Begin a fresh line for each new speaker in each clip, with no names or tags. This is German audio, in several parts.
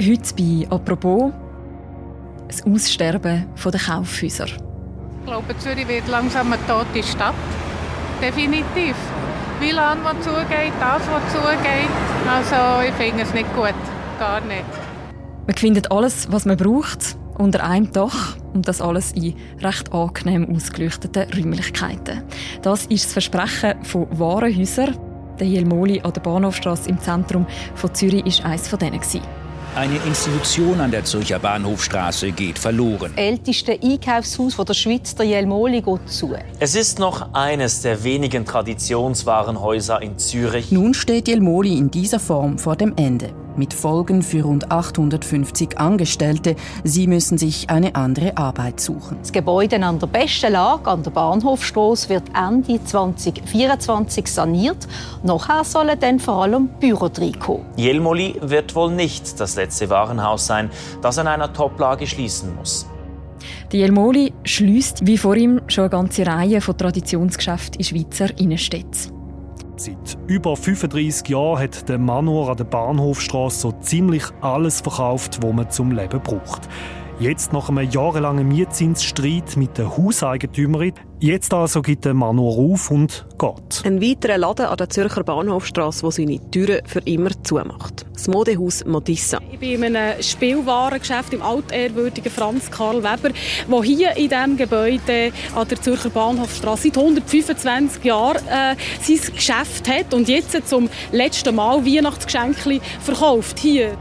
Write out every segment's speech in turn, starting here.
Heute bei «Apropos» das Aussterben der Kaufhäuser.
Ich glaube, Zürich wird langsam eine tote Stadt. Definitiv. Wie lange was zugeht, das, was zugeht. Also ich finde es nicht gut. Gar nicht.
Man findet alles, was man braucht, unter einem Dach und das alles in recht angenehm ausgeleuchteten Räumlichkeiten. Das ist das Versprechen von Warenhäusern. Der Jelmoli an der Bahnhofstrasse im Zentrum von Zürich ist eines von denen.
Eine Institution an der Zürcher Bahnhofstraße geht verloren.
Das älteste Einkaufshaus der Schweiz, der Jelmoli, geht zu.
Es ist noch eines der wenigen Traditionswarenhäuser in Zürich.
Nun steht Jelmoli in dieser Form vor dem Ende mit Folgen für rund 850 Angestellte. Sie müssen sich eine andere Arbeit suchen.
Das Gebäude an der besten Lage an der Bahnhofstrasse wird Ende 2024 saniert. Nachher sollen dann vor allem Büro reinkommen.
Jelmoli wird wohl nicht das letzte Warenhaus sein, das an einer Toplage schließen muss.
Die Jelmoli schließt wie vor ihm schon eine ganze Reihe von Traditionsgeschäften in Schweizer Innenstädten.
Seit über 35 Jahren hat der Manor an der Bahnhofstrasse so ziemlich alles verkauft, was man zum Leben braucht. Jetzt nach einem jahrelangen Mietzinsstreit mit der Hauseigentümerin. Jetzt also gibt der Manor auf und geht.
Ein weiterer Laden an der Zürcher Bahnhofstrasse, der seine Türen für immer zumacht. Das Modehaus Modissa.
Ich bin in einem Spielwarengeschäft im altehrwürdigen Franz Karl Weber, wo hier in diesem Gebäude an der Zürcher Bahnhofstrasse seit 125 Jahren äh, sein Geschäft hat und jetzt zum letzten Mal Weihnachtsgeschenke verkauft. Hier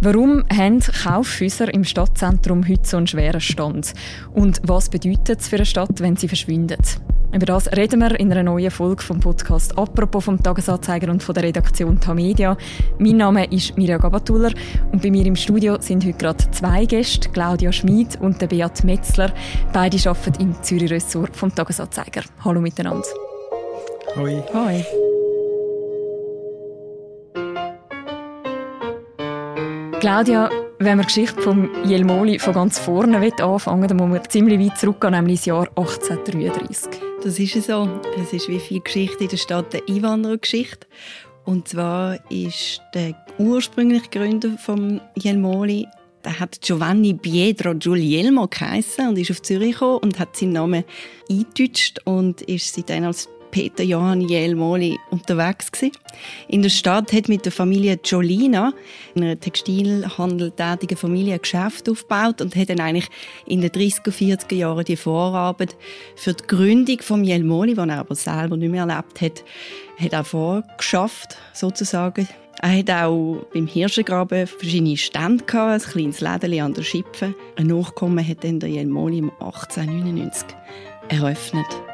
Warum haben Kaufhäuser im Stadtzentrum heute so einen schweren Stand? Und was bedeutet es für eine Stadt, wenn sie verschwindet? Über das reden wir in einer neuen Folge vom Podcast «Apropos» vom Tagesanzeiger und von der Redaktion Tamedia. Mein Name ist Mirja Gabatuller und bei mir im Studio sind heute gerade zwei Gäste, Claudia Schmid und Beat Metzler. Beide arbeiten im Zürich-Ressort vom Tagesanzeiger. Hallo miteinander.
Hoi.
Hoi. Claudia, wenn wir die Geschichte von Jelmoli von ganz vorne anfangen dann muss man ziemlich weit zurückgehen, nämlich das Jahr 1833.
Das ist so. Es ist wie viel Geschichte in der Stadt eine Einwanderergeschichte. Und zwar ist der ursprüngliche Gründer von Jelmoli der hat Giovanni Pietro Giulielmo geheißen und ist auf Zürich gekommen und hat seinen Namen eingedeutscht und ist seitdem als Peter Johann Jelmoli unterwegs gewesen. In der Stadt hat mit der Familie Giolina, einer Textilhandel tätigen Familie, ein Geschäft aufgebaut und hat dann eigentlich in den 30er, 40er Jahren die Vorarbeit für die Gründung vom Jelmoli, die er aber selber nicht mehr erlebt hat, hat er vorgeschafft, sozusagen. Er hat auch beim Hirschengraben verschiedene Stände gehabt, ein kleines Läden an der Schipfe. Ein Nachkommen hat dann der Jelmoli im 1899 eröffnet.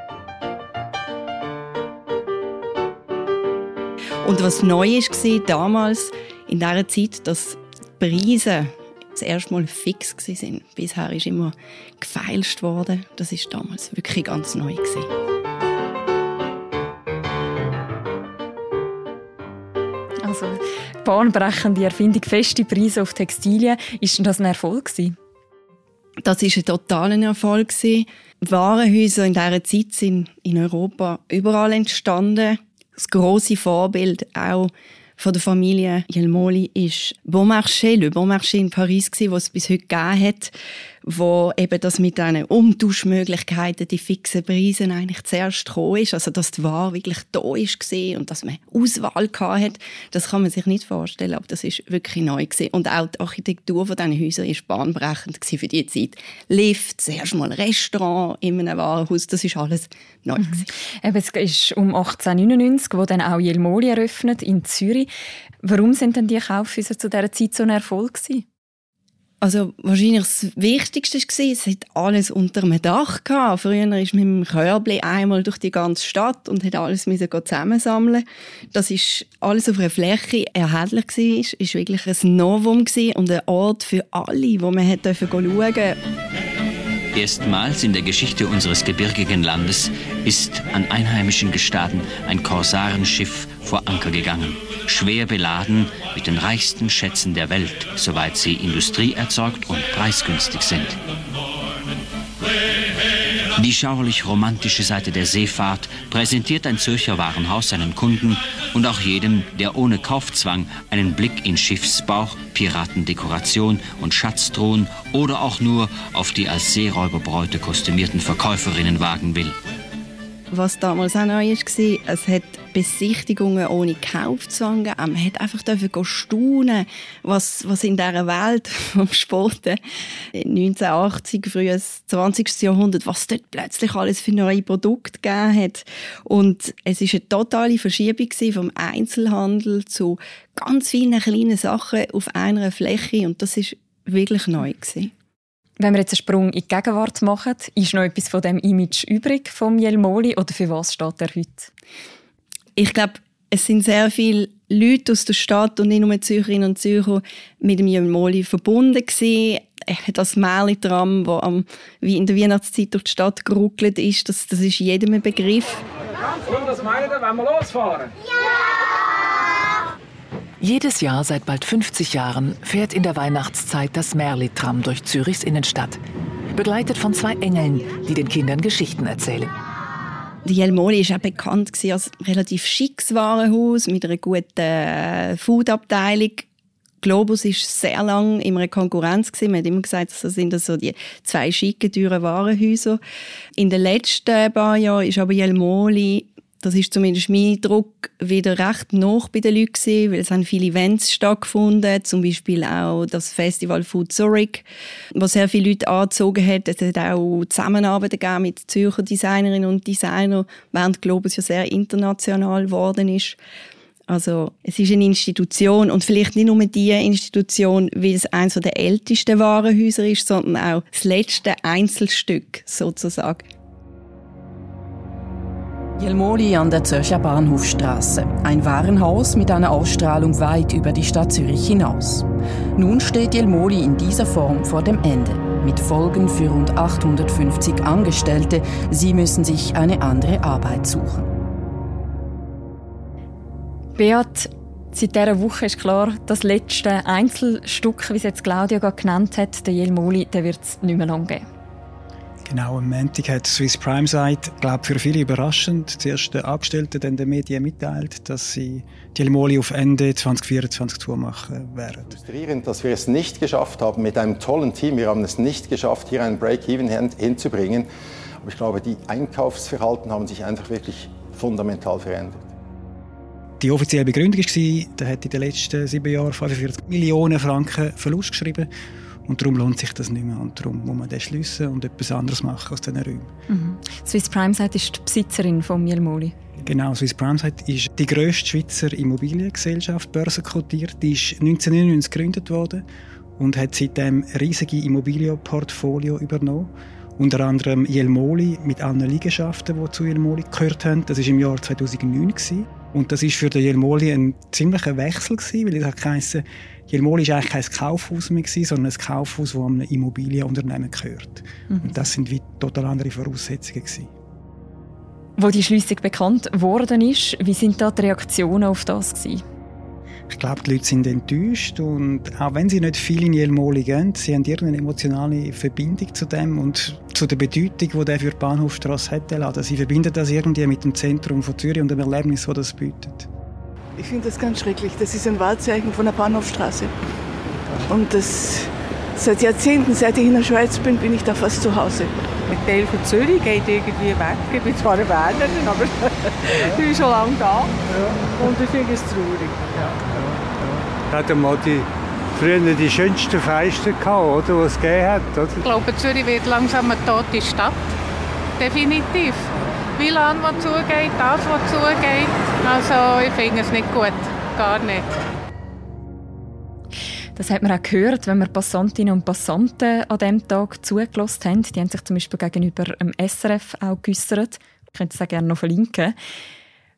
Und was neu war damals, in dieser Zeit, dass die Preise das erste Mal fix waren. Bisher ist immer gefeilscht worden. Das ist damals wirklich ganz neu.
Also, bahnbrechende Erfindung, feste Preise auf Textilien. Ist das ein Erfolg?
Das war ein totaler Erfolg. Warenhäuser in dieser Zeit sind in Europa überall entstanden das große Vorbild auch von der Familie Jelmoli ist Beaumarchais, Le Beaumarchais in Paris, was es bis heute gegeben hat wo eben das mit diesen Umtauschmöglichkeiten, die fixen Preise eigentlich zuerst gekommen ist. Also, dass die Ware wirklich da war und dass man Auswahl hat, das kann man sich nicht vorstellen, aber das ist wirklich neu gewesen. Und auch die Architektur von diesen Häusern ist bahnbrechend für die Zeit. Lift, zuerst mal ein Restaurant in einem Warenhaus, das ist alles neu mhm.
Eben, es ist um 1899, wo dann auch Jelmoli eröffnet in Zürich. Warum sind denn die Kaufhäuser zu dieser Zeit so ein Erfolg gewesen?
Also wahrscheinlich das Wichtigste war, es hat alles unter einem Dach gehabt. Früher ist mit dem Körbli einmal durch die ganze Stadt und hat alles zusammensammeln. Das ist alles auf einer Fläche erhältlich war, ist wirklich ein Novum und ein Ort für alle, wo man schauen durfte.
Erstmals in der Geschichte unseres gebirgigen Landes ist an einheimischen Gestaden ein Korsarenschiff vor Anker gegangen schwer beladen mit den reichsten Schätzen der Welt, soweit sie industrieerzeugt und preisgünstig sind. Die schauerlich romantische Seite der Seefahrt präsentiert ein Zürcher Warenhaus seinen Kunden und auch jedem, der ohne Kaufzwang einen Blick in Schiffsbauch, Piratendekoration und Schatztruhen oder auch nur auf die als Seeräuberbräute kostümierten Verkäuferinnen wagen will.
Was damals auch neu war, es hat Besichtigungen ohne Kaufzwang gegeben. Man hat einfach staunen was, was in dieser Welt vom Sport 1980, frühes 20. Jahrhundert, was dort plötzlich alles für neue Produkte gegeben hat. Und es war eine totale Verschiebung vom Einzelhandel zu ganz vielen kleinen Sachen auf einer Fläche. Und das ist wirklich neu.
Wenn wir jetzt einen Sprung in die Gegenwart machen, ist noch etwas von dem Image übrig vom Jelmoli oder für was steht er heute?
Ich glaube, es sind sehr viele Leute aus der Stadt und nicht nur Zürcherinnen und Zürcher mit dem Jelmoli verbunden gewesen. Das Märli-Tram, das am, wie in der Weihnachtszeit durch die Stadt geruckelt ist, das, das ist jedem ein Begriff.
Was meinen Sie, wenn wir losfahren?
Ja! Jedes Jahr seit bald 50 Jahren fährt in der Weihnachtszeit das Merli-Tram durch Zürichs Innenstadt, begleitet von zwei Engeln, die den Kindern Geschichten erzählen.
Die Jelmoli war auch bekannt als relativ schickes Warenhaus mit einer guten äh, Foodabteilung. Globus war sehr lange in einer Konkurrenz Man hat immer gesagt, das sind so die zwei schicken, teuren Warenhäuser. In den letzten paar Jahren ist aber Jelmoli das ist zumindest mein Druck wieder recht noch bei den Leuten gewesen, weil es haben viele Events stattgefunden, zum Beispiel auch das Festival Food Zurich, was sehr viele Leute angezogen hat. Es hat auch Zusammenarbeiten gegeben mit Zürcher Designerinnen und Designern, während Globus ja sehr international geworden ist. Also es ist eine Institution und vielleicht nicht nur die Institution, weil es eines der ältesten Warenhäuser ist, sondern auch das letzte Einzelstück sozusagen.
Jelmoli an der Zürcher Bahnhofstraße. Ein Warenhaus mit einer Ausstrahlung weit über die Stadt Zürich hinaus. Nun steht Jelmoli in dieser Form vor dem Ende. Mit Folgen für rund 850 Angestellte. Sie müssen sich eine andere Arbeit suchen.
Beat, seit dieser Woche ist klar, das letzte Einzelstück, wie es jetzt Claudia genannt hat, der Jelmoli, der wird es nicht mehr lange geben.
Genau, am Montag hat Swiss Prime ich glaube für viele überraschend, zuerst der Angestellte, dann den Medien mitteilt, dass sie die Moli auf Ende 2024 zumachen werden.
Frustrierend, dass wir es nicht geschafft haben mit einem tollen Team. Wir haben es nicht geschafft, hier einen Break-Even hinzubringen. Aber ich glaube, die Einkaufsverhalten haben sich einfach wirklich fundamental verändert.
Die offizielle Begründung war, der hat in den letzten sieben Jahren 45 Millionen Franken Verlust geschrieben. Und darum lohnt sich das nicht mehr. Und darum muss man das schliessen und etwas anderes machen aus diesen Räumen.
Mhm. Swiss Primesite ist die Besitzerin von Mielmoli.
Genau, Swiss Primesite ist die grösste Schweizer Immobiliengesellschaft, börsenkotiert. Die ist 1999 gegründet worden und hat seitdem riesige Immobilienportfolio übernommen. Unter anderem Jelmoli mit allen Liegenschaften, die zu Jelmoli gehört haben. Das war im Jahr 2009. Gewesen. Und das war für den Jelmoli ein ziemlicher Wechsel, gewesen, weil es hat geheißen, Jelmoli war eigentlich kein Kaufhaus mehr, gewesen, sondern ein Kaufhaus, das einem Immobilienunternehmen gehört. Mhm. Und das sind wie total andere Voraussetzungen. Gewesen.
Wo die Schließung bekannt worden ist, wie sind da die Reaktionen auf das gewesen?
Ich glaube, die Leute sind enttäuscht und auch wenn sie nicht viel in Jelmoli gehen, sie haben irgendeine emotionale Verbindung zu dem und zu der Bedeutung, die der für die Bahnhofstrasse hat. Also sie verbinden das irgendwie mit dem Zentrum von Zürich und dem Erlebnis, das das bietet.
Ich finde das ganz schrecklich. Das ist ein Wahrzeichen von der Bahnhofstraße. Und das seit Jahrzehnten, seit ich in der Schweiz bin, bin ich da fast zu Hause.
Ein Teil von Zürich geht irgendwie weg. Ich bin zwar eine Bernerin, aber ich bin schon lange da. Und ich finde es traurig.
Ja. Hat mal die früher die schönsten Feste gehabt, oder, die es gegeben hat. Oder?
Ich glaube, Zürich wird langsam eine tote Stadt. Definitiv. WLAN, das zugeht, das, was zugeht. Also ich finde es nicht gut. Gar nicht.
Das hat man auch gehört, wenn wir Passantinnen und Passanten an diesem Tag zugelassen haben. Die haben sich zum Beispiel gegenüber dem SRF auch geäussert. Ich könnte es auch gerne noch verlinken.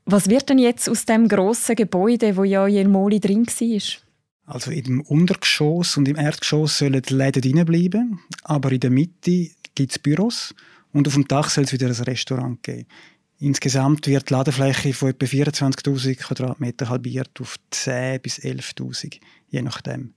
Was wird denn jetzt aus dem grossen Gebäude, wo ja Jelmoli drin war?
Also im Untergeschoss und im Erdgeschoss sollen die Läden drin bleiben, aber in der Mitte gibt es Büros und auf dem Dach soll es wieder ein Restaurant geben. Insgesamt wird die Ladefläche von etwa 24.000 Quadratmeter halbiert auf 10.000 bis 11.000, je nachdem.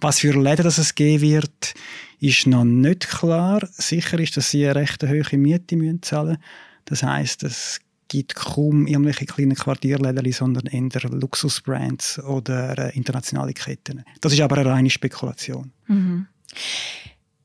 Was für Läden das es geben wird, ist noch nicht klar. Sicher ist, dass sie eine recht hohe Miete zahlen müssen. Das heißt, es gibt kaum irgendwelche kleinen Quartierläden, sondern eher Luxusbrands oder äh, internationale Ketten. Das ist aber eine reine Spekulation.
Mhm.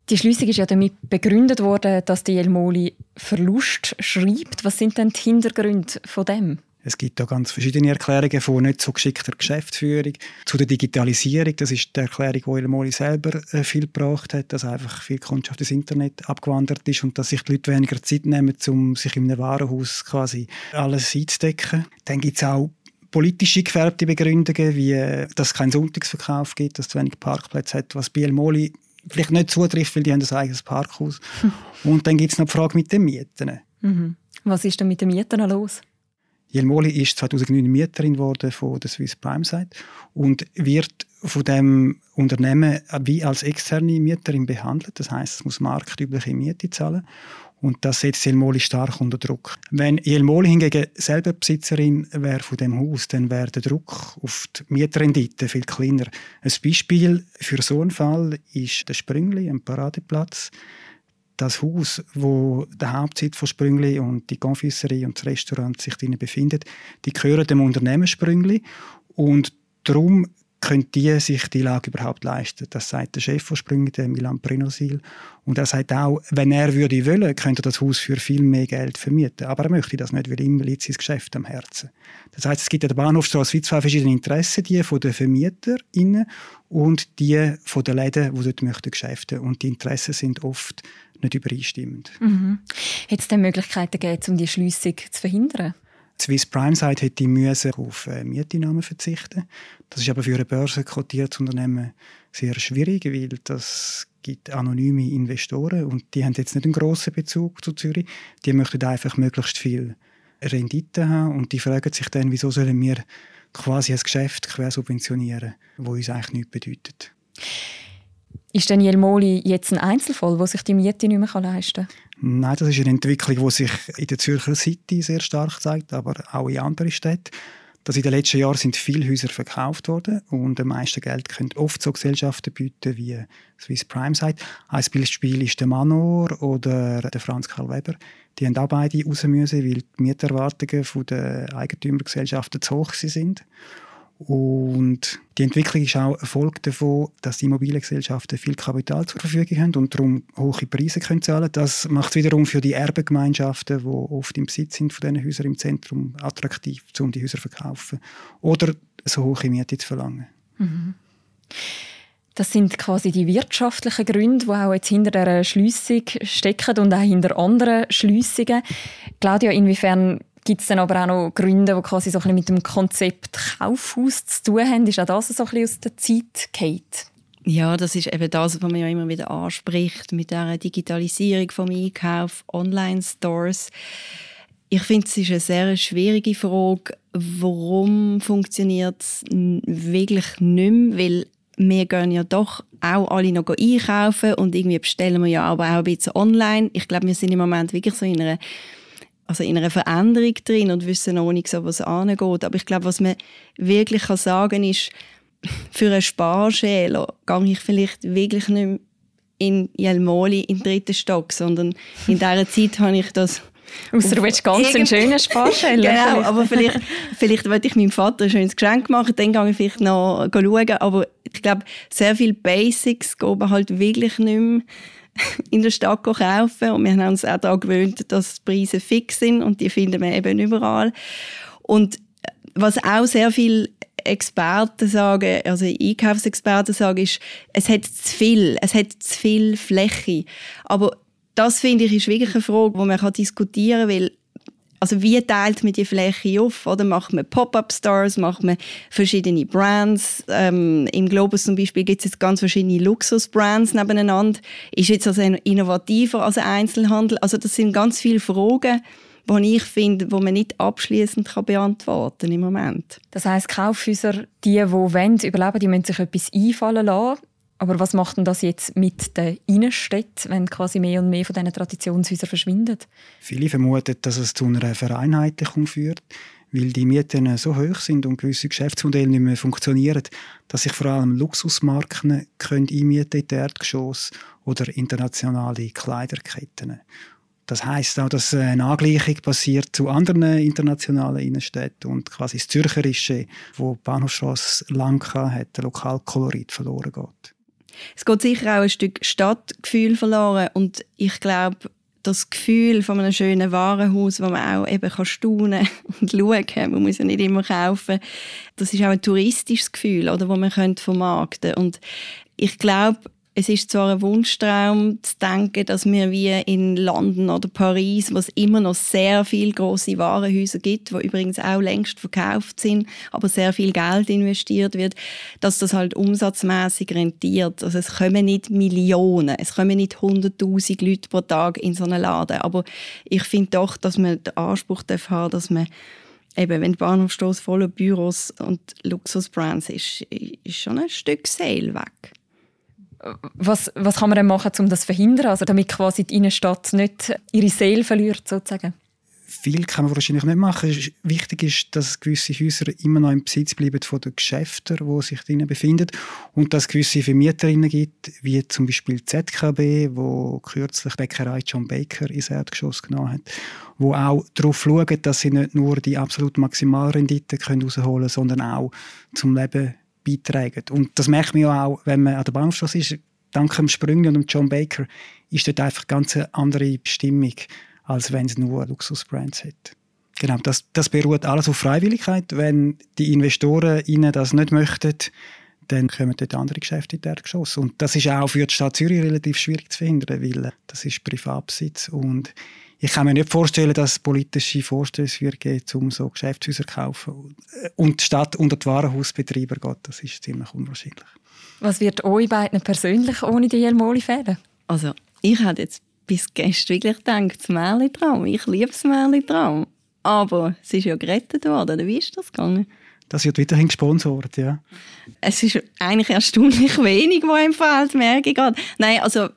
Die Schließung ist ja damit begründet worden, dass die Jelmoli Verlust schreibt. Was sind denn die Hintergründe von dem?
Es gibt da ganz verschiedene Erklärungen von nicht so geschickter Geschäftsführung zu der Digitalisierung. Das ist die Erklärung, die Elmoli selber äh, viel gebracht hat, dass einfach viel Kundschaft ins Internet abgewandert ist und dass sich die Leute weniger Zeit nehmen, um sich in einem Warenhaus quasi alles einzudecken. Dann gibt es auch politische gefärbte Begründungen, wie äh, dass es keinen Sonntagsverkauf gibt, dass es zu wenig Parkplätze hat, was bei Elmoli vielleicht nicht zutrifft, weil die haben ein eigenes Parkhaus. und dann gibt es noch die Frage mit den Mieten.
Mhm. Was ist denn mit den Mieten los?
Jelmoli ist 2009 Mieterin geworden von der Swiss Prime Site und wird von dem Unternehmen wie als externe Mieterin behandelt. Das heißt, es muss marktübliche Miete zahlen und das setzt Jelmoli stark unter Druck. Wenn Jelmoli hingegen selber Besitzerin wäre von dem Haus, dann wäre der Druck auf die Mietrendite viel kleiner. Ein Beispiel für so einen Fall ist der Sprüngli, ein Paradeplatz das Haus, wo der Hauptsitz von Sprüngli und die Confiserie und das Restaurant sich drinnen befindet, die gehören dem Unternehmen Sprüngli und darum können die sich die Lage überhaupt leisten. Das sagt der Chef von Sprüngli, der Milan Prenosil. Und er sagt auch, wenn er würde wollen, könnte er das Haus für viel mehr Geld vermieten. Aber er möchte das nicht, weil ihm liegt sein Geschäft am Herzen. Das heißt, es gibt an der Bahnhofstrasse wie zwei verschiedene Interessen, die von den Vermietern und die von den Läden, die dort möchten Geschäfte. Und die Interessen sind oft nicht übereinstimmend.
Mhm. Hat es denn Möglichkeiten gegeben, um die Schließung zu verhindern?
Die Swiss Prime Site hätte müssen auf äh, Mieteinnahmen verzichten. Das ist aber für ein börsenkotiertes Unternehmen sehr schwierig, weil das gibt anonyme Investoren und die haben jetzt nicht einen grossen Bezug zu Zürich. Die möchten einfach möglichst viel Rendite haben und die fragen sich dann, wieso sollen wir quasi ein Geschäft quer subventionieren, wo uns eigentlich nichts bedeutet.
Ist Daniel Moli jetzt ein Einzelfall, der sich die Miete nicht mehr leisten kann?
Nein, das ist eine Entwicklung, die sich in der Zürcher City sehr stark zeigt, aber auch in anderen Städten. Dass in den letzten Jahren sind viele Häuser verkauft worden und am meisten Geld können oft so Gesellschaften bieten wie Swiss Prime Site. Ein Beispiel ist der Manor oder der Franz Karl Weber. Die haben auch beide raus müssen, weil die Mieterwartungen der Eigentümergesellschaften zu hoch sind. Und die Entwicklung ist auch Erfolg davon, dass die Immobiliengesellschaften viel Kapital zur Verfügung haben und darum hohe Preise können zahlen Das macht es wiederum für die Erbengemeinschaften, die oft im Besitz sind von diesen Häusern im Zentrum, attraktiv, um die Häuser zu verkaufen oder so hohe Miete zu verlangen.
Mhm. Das sind quasi die wirtschaftlichen Gründe, die auch jetzt hinter der Schliessung stecken und auch hinter anderen Schliessungen. Claudia, inwiefern Gibt es dann aber auch noch Gründe, die quasi so ein bisschen mit dem Konzept Kaufhaus zu tun haben? Ist auch das so ein bisschen aus der Zeit Kate?
Ja, das ist eben das, was man ja immer wieder anspricht mit der Digitalisierung vom Einkauf, Online-Stores. Ich finde, es ist eine sehr schwierige Frage, warum funktioniert es wirklich nicht mehr, weil wir gehen ja doch auch alle noch einkaufen und irgendwie bestellen wir ja aber auch ein bisschen online. Ich glaube, wir sind im Moment wirklich so in einer also in einer Veränderung drin und wissen noch nicht so, was angeht. Aber ich glaube, was man wirklich kann sagen ist, für einen Sparschäler gehe ich vielleicht wirklich nicht mehr in Jelmoli in den dritten Stock, sondern in dieser Zeit habe ich das
Außer du willst ganz einen schönen Sparschäler.
genau, aber vielleicht, vielleicht wollte ich meinem Vater ein schönes Geschenk machen, dann gehe ich vielleicht noch schauen. Aber ich glaube, sehr viele Basics gehen halt wirklich nicht mehr in der Stadt kaufen und wir haben uns auch daran gewöhnt, dass die Preise fix sind und die finden wir eben überall. Und äh, was auch sehr viele Experten sagen, also Einkaufsexperten sagen, ist, es hat zu viel, es hat zu viel Fläche. Aber das finde ich ist wirklich eine Frage, die man diskutieren kann, weil also wie teilt man die Fläche auf? Oder macht man Pop-up-Stores, macht man verschiedene Brands? Ähm, Im Globus zum Beispiel gibt es jetzt ganz verschiedene Luxus-Brands nebeneinander. Ist jetzt also innovativer als ein Einzelhandel? Also das sind ganz viele Fragen, die ich finde, wo man nicht abschließend beantworten im Moment.
Das heißt, Kaufhäuser, die, die wollen, überleben, die müssen sich etwas einfallen lassen. Aber was macht denn das jetzt mit den Innenstädten, wenn quasi mehr und mehr von diesen Traditionshäusern verschwinden?
Viele vermuten, dass es zu einer Vereinheitlichung führt, weil die Mieten so hoch sind und gewisse Geschäftsmodelle nicht mehr funktionieren, dass sich vor allem Luxusmarken können einmieten in Erdgeschoss oder internationale Kleiderketten. Das heißt auch, dass eine Angleichung passiert zu anderen internationalen Innenstädten und quasi das Zürcherische, wo die Bahnhofstrasse lang hat, der Lokalkolorit verloren geht.
Es geht sicher auch ein Stück Stadtgefühl verloren und ich glaube, das Gefühl von einem schönen Warenhaus, wo man auch eben kann staunen und schauen kann, man muss ja nicht immer kaufen, das ist auch ein touristisches Gefühl, oder, wo man vermarkten könnte. Und ich glaube, es ist zwar ein Wunschtraum zu denken, dass wir wie in London oder Paris, wo es immer noch sehr viele große Warenhäuser gibt, wo übrigens auch längst verkauft sind, aber sehr viel Geld investiert wird, dass das halt umsatzmäßig rentiert. Also es kommen nicht Millionen, es kommen nicht hunderttausend Leute pro Tag in so einen Laden, aber ich finde doch, dass man den Anspruch haben dass man eben, wenn die Bahnhofstrasse voller Büros und Luxusbrands ist, ist schon ein Stück Sale weg.
Was, was kann man denn machen, um das zu verhindern, also damit quasi die Innenstadt nicht ihre Seele verliert, sozusagen?
Viel kann man wahrscheinlich nicht machen. Wichtig ist, dass gewisse Häuser immer noch im Besitz bleiben von den Geschäften, die sich drinnen befinden und dass es gewisse Vermieterinnen gibt, wie zum Beispiel ZKB, wo kürzlich Bäckerei John Baker ins Erdgeschoss genommen hat, wo auch darauf schauen, dass sie nicht nur die absolute Maximalrendite herausholen können, sondern auch zum Leben beitragen. Und das merkt man ja auch, wenn man an der Bahnhofstrasse ist. Dank dem Sprüngli und John Baker ist dort einfach eine ganz andere Stimmung, als wenn es nur Luxusbrands hat. Genau, das, das beruht alles auf Freiwilligkeit. Wenn die Investoren ihnen das nicht möchten, dann kommen dort andere Geschäfte in der Geschoss. Und das ist auch für die Stadt Zürich relativ schwierig zu verhindern, weil das ist Privatbesitz und ich kann mir nicht vorstellen, dass es politische Vorstöße wird geben, um so Geschäftshäuser zu kaufen. Und die Stadt unter die Warenhausbetreiber geht, das ist ziemlich unwahrscheinlich.
Was wird euch beiden persönlich ohne die Jelmoli fehlen?
Also, ich hatte jetzt bis gestern wirklich gedacht, das Märchentraum. Ich liebe das Märchentraum. Aber es ist ja gerettet worden. Wie ist das gegangen?
Das wird weiterhin gesponsert, ja.
Es ist eigentlich erstaunlich wenig, was im Feld merke ich gerade. Nein, also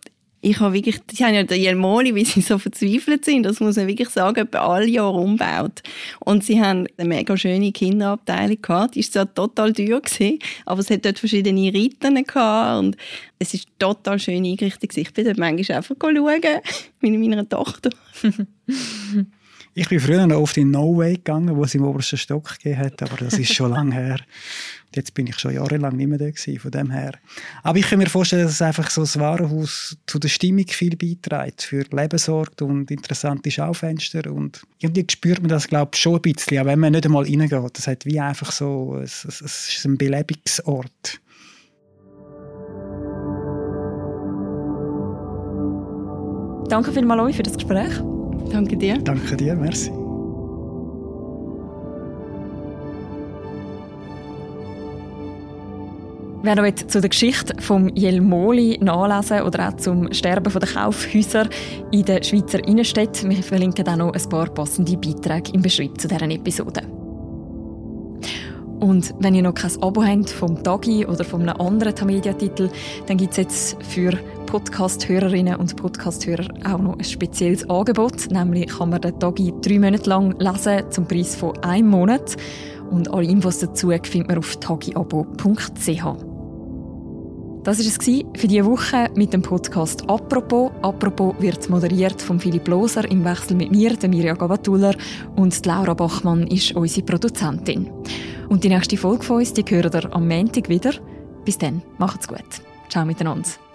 ich habe wirklich, die haben ja den Jelmoli, wie sie so verzweifelt sind, das muss man wirklich sagen, bei all Jahr umgebaut. Und sie haben eine mega schöne Kinderabteilung gehabt, die ist zwar total teuer gewesen, aber es hat dort verschiedene Reiten gehabt und es ist total schön eingerichtet Ich bin dort manchmal einfach schauen, mit meiner Tochter.
Ich bin früher noch oft in No Way gegangen, wo es im obersten Stock gegeben hat, aber das ist schon lange her. Jetzt bin ich schon jahrelang nicht mehr da gewesen, von dem her. Aber ich kann mir vorstellen, dass es einfach so ein Warenhaus zu der Stimmung viel beiträgt, für Leben sorgt und interessante Schaufenster und irgendwie spürt man das, glaube ich, schon ein bisschen, auch wenn man nicht einmal reingeht. Das hat wie einfach so, es, es, es ist ein Belebungsort.
Danke vielmals euch für das Gespräch.
Danke dir.
Danke dir, merci.
Wer noch zu der Geschichte vom Jelmoli nachlesen oder auch zum Sterben der Kaufhäuser in den Schweizer Innenstädten, wir verlinken auch noch ein paar passende Beiträge im Beschrieb zu dieser Episode. Und wenn ihr noch kein Abo habt vom Tagi oder von einem anderen Tamedia-Titel, dann gibt es jetzt für Podcast-Hörerinnen und Podcast-Hörer auch noch ein spezielles Angebot. Nämlich kann man den Tagi drei Monate lang lesen zum Preis von einem Monat. Und alle Infos dazu findet man auf tagiabo.ch. Das war es für diese Woche mit dem Podcast «Apropos». «Apropos» wird moderiert von Philipp Loser im Wechsel mit mir, der Mirja Gavatuller, und Laura Bachmann ist unsere Produzentin. Und die nächste Folge von uns, die hören ihr am Montag wieder. Bis dann, macht's gut. Ciao miteinander.